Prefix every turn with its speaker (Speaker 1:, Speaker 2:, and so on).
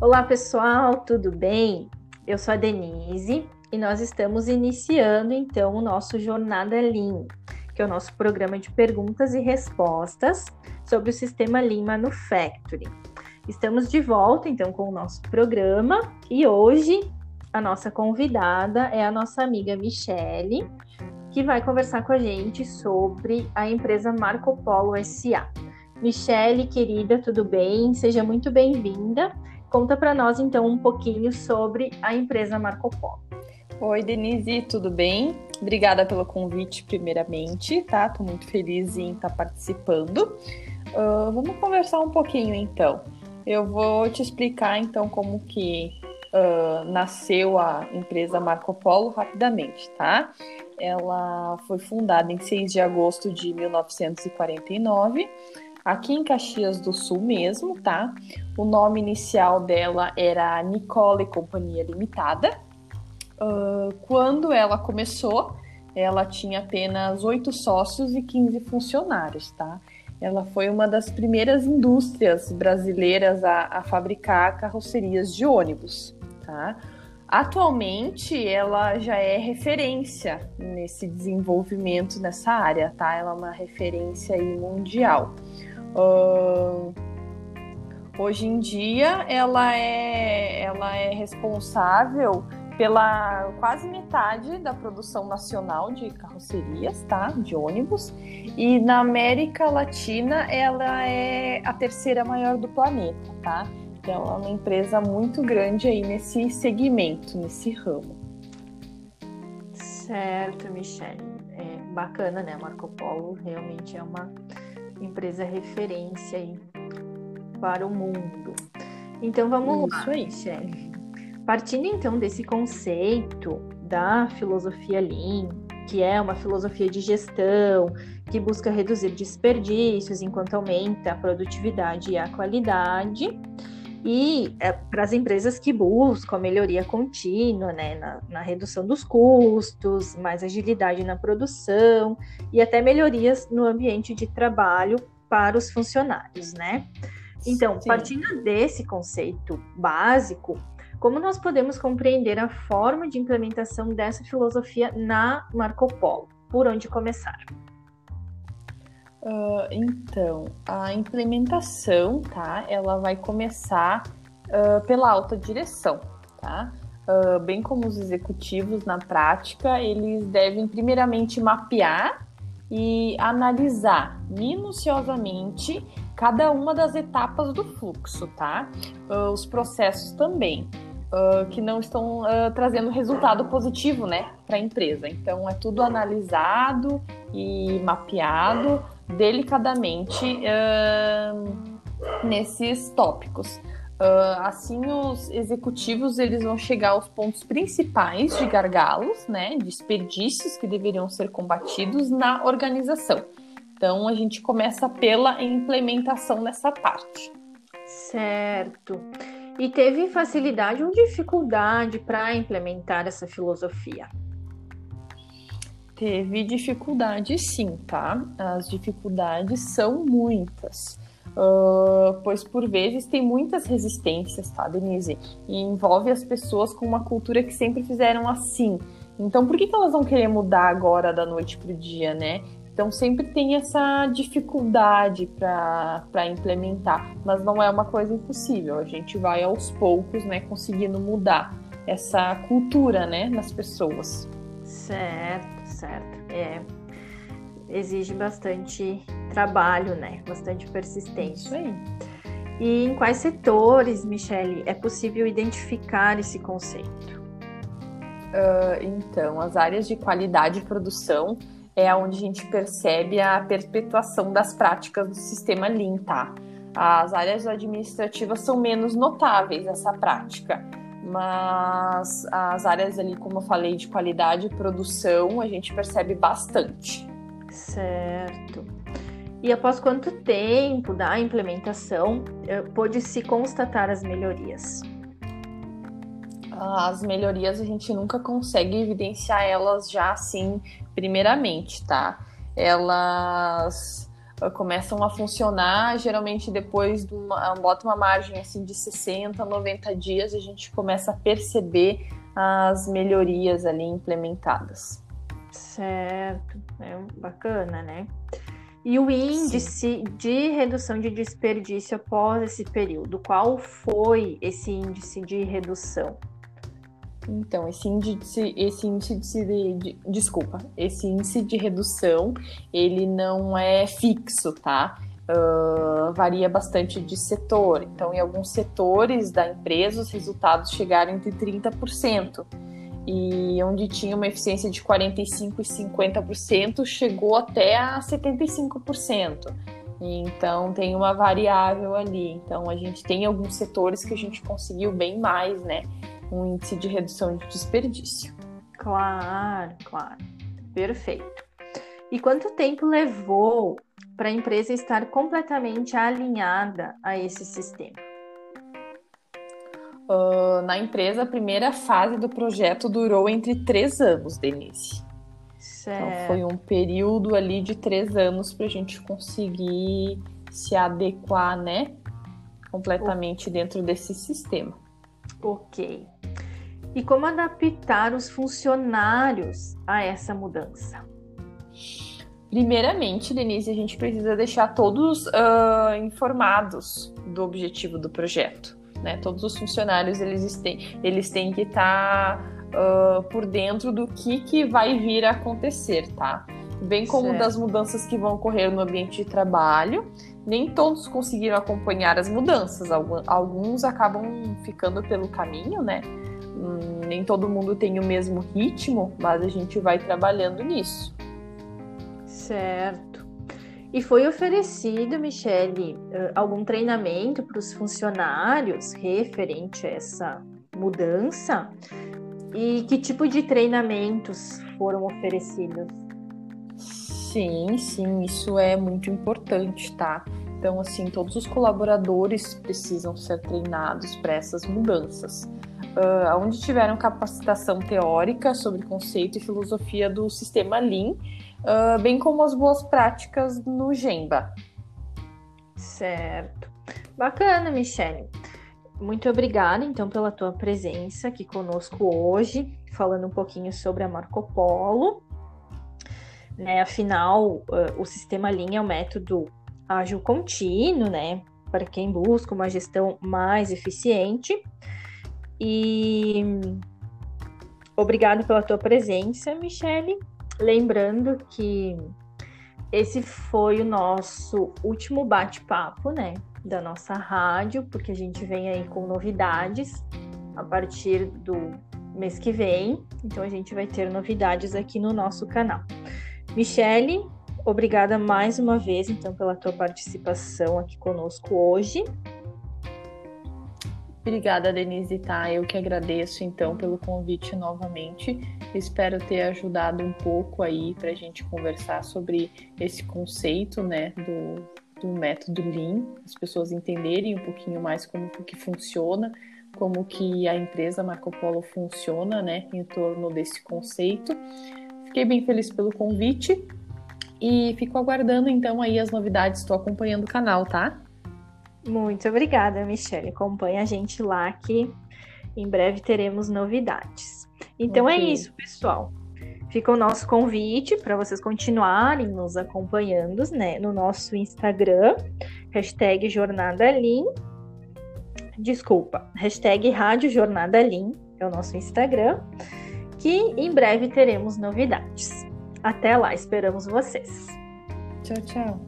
Speaker 1: Olá, pessoal, tudo bem? Eu sou a Denise e nós estamos iniciando então o nosso Jornada Lean, que é o nosso programa de perguntas e respostas sobre o sistema Lean Manufacturing. Estamos de volta então com o nosso programa e hoje a nossa convidada é a nossa amiga Michele, que vai conversar com a gente sobre a empresa Marco Polo SA. Michele, querida, tudo bem? Seja muito bem-vinda. Conta para nós então um pouquinho sobre a empresa Marco Polo.
Speaker 2: Oi, Denise, tudo bem? Obrigada pelo convite, primeiramente, tá? Tô muito feliz em estar tá participando. Uh, vamos conversar um pouquinho então. Eu vou te explicar então como que uh, nasceu a empresa Marco Polo rapidamente, tá? Ela foi fundada em 6 de agosto de 1949 aqui em Caxias do Sul mesmo, tá? O nome inicial dela era Nicole Companhia Limitada. Uh, quando ela começou, ela tinha apenas oito sócios e 15 funcionários, tá? Ela foi uma das primeiras indústrias brasileiras a, a fabricar carrocerias de ônibus, tá? Atualmente, ela já é referência nesse desenvolvimento nessa área, tá? Ela é uma referência mundial. Uh, hoje em dia, ela é, ela é responsável pela quase metade da produção nacional de carrocerias, tá? De ônibus. E na América Latina, ela é a terceira maior do planeta, tá? Então, é uma empresa muito grande aí nesse segmento, nesse ramo.
Speaker 1: Certo, Michelle. É bacana, né? Marco Polo realmente é uma empresa referência aí para o mundo. Então vamos Isso lá, aí. Michelle. Partindo então desse conceito da filosofia Lean, que é uma filosofia de gestão que busca reduzir desperdícios enquanto aumenta a produtividade e a qualidade, e é, para as empresas que buscam a melhoria contínua, né, na, na, redução dos custos, mais agilidade na produção e até melhorias no ambiente de trabalho para os funcionários, né? Então, Sim. partindo desse conceito básico, como nós podemos compreender a forma de implementação dessa filosofia na Marco Polo? Por onde começar?
Speaker 2: Uh, então, a implementação, tá? Ela vai começar uh, pela alta direção, tá? Uh, bem como os executivos na prática, eles devem primeiramente mapear e analisar minuciosamente cada uma das etapas do fluxo, tá? os processos também. Uh, que não estão uh, trazendo resultado positivo né, para a empresa. Então, é tudo analisado e mapeado delicadamente uh, nesses tópicos. Assim, os executivos eles vão chegar aos pontos principais de gargalos, né, desperdícios que deveriam ser combatidos na organização. Então, a gente começa pela implementação nessa parte.
Speaker 1: Certo. E teve facilidade ou dificuldade para implementar essa filosofia?
Speaker 2: Teve dificuldade sim, tá? As dificuldades são muitas. Uh, pois por vezes tem muitas resistências, tá, Denise? E envolve as pessoas com uma cultura que sempre fizeram assim. Então, por que, que elas vão querer mudar agora da noite para o dia, né? Então, sempre tem essa dificuldade para implementar, mas não é uma coisa impossível. A gente vai aos poucos, né, conseguindo mudar essa cultura, né, nas pessoas.
Speaker 1: Certo certo. É, exige bastante trabalho, né? Bastante persistência. Isso aí. E em quais setores, Michele, é possível identificar esse conceito?
Speaker 2: Uh, então, as áreas de qualidade e produção é onde a gente percebe a perpetuação das práticas do sistema Lean, tá? As áreas administrativas são menos notáveis essa prática, mas as áreas ali, como eu falei, de qualidade e produção, a gente percebe bastante.
Speaker 1: Certo. E após quanto tempo da implementação eh, pôde-se constatar as melhorias?
Speaker 2: As melhorias a gente nunca consegue evidenciar elas já assim, primeiramente, tá? Elas uh, começam a funcionar, geralmente depois de uma, bota uma margem assim de 60, 90 dias, a gente começa a perceber as melhorias ali implementadas.
Speaker 1: Certo, é bacana, né? E o índice Sim. de redução de desperdício após esse período, qual foi esse índice de redução?
Speaker 2: Então, esse índice, esse índice de, de, desculpa, esse índice de redução, ele não é fixo, tá? Uh, varia bastante de setor. Então, em alguns setores da empresa, os resultados chegaram entre 30%. E onde tinha uma eficiência de 45% e 50%, chegou até a 75%. Então tem uma variável ali. Então a gente tem alguns setores que a gente conseguiu bem mais, né? Um índice de redução de desperdício.
Speaker 1: Claro, claro. Perfeito. E quanto tempo levou para a empresa estar completamente alinhada a esse sistema?
Speaker 2: Uh, na empresa, a primeira fase do projeto durou entre três anos, Denise. Certo. Então, foi um período ali de três anos para a gente conseguir se adequar, né? Completamente o... dentro desse sistema.
Speaker 1: Ok. E como adaptar os funcionários a essa mudança?
Speaker 2: Primeiramente, Denise, a gente precisa deixar todos uh, informados do objetivo do projeto. Né? Todos os funcionários eles têm, eles têm que estar tá, uh, por dentro do que, que vai vir a acontecer, tá? Bem como certo. das mudanças que vão ocorrer no ambiente de trabalho. Nem todos conseguiram acompanhar as mudanças, alguns acabam ficando pelo caminho, né? Hum, nem todo mundo tem o mesmo ritmo, mas a gente vai trabalhando nisso.
Speaker 1: Certo. E foi oferecido, Michele, algum treinamento para os funcionários referente a essa mudança? E que tipo de treinamentos foram oferecidos?
Speaker 2: Sim, sim, isso é muito importante, tá? Então, assim, todos os colaboradores precisam ser treinados para essas mudanças uh, onde tiveram capacitação teórica sobre conceito e filosofia do sistema Lean, uh, bem como as boas práticas no Gemba.
Speaker 1: Certo. Bacana, Michelle. Muito obrigada, então, pela tua presença aqui conosco hoje, falando um pouquinho sobre a Marco Polo. Né, afinal, uh, o sistema Lean é um método ágil contínuo, né? Para quem busca uma gestão mais eficiente. E obrigado pela tua presença, Michele. Lembrando que esse foi o nosso último bate-papo, né, da nossa rádio, porque a gente vem aí com novidades a partir do mês que vem. Então a gente vai ter novidades aqui no nosso canal. Michele, obrigada mais uma vez então pela tua participação aqui conosco hoje.
Speaker 2: Obrigada, Denise, tá? Eu que agradeço, então, pelo convite novamente. Espero ter ajudado um pouco aí para a gente conversar sobre esse conceito, né, do, do método Lean, as pessoas entenderem um pouquinho mais como que funciona, como que a empresa Marco Polo funciona, né, em torno desse conceito. Fiquei bem feliz pelo convite e fico aguardando, então, aí as novidades. Estou acompanhando o canal, tá?
Speaker 1: Muito obrigada, Michelle. Acompanhe a gente lá que em breve teremos novidades. Então é okay. é isso, pessoal. Fica o nosso convite para vocês continuarem nos acompanhando né, no nosso Instagram, hashtag Jornada Desculpa, hashtag Rádio Jornada é o nosso Instagram, que em breve teremos novidades. Até lá, esperamos vocês.
Speaker 2: Tchau, tchau.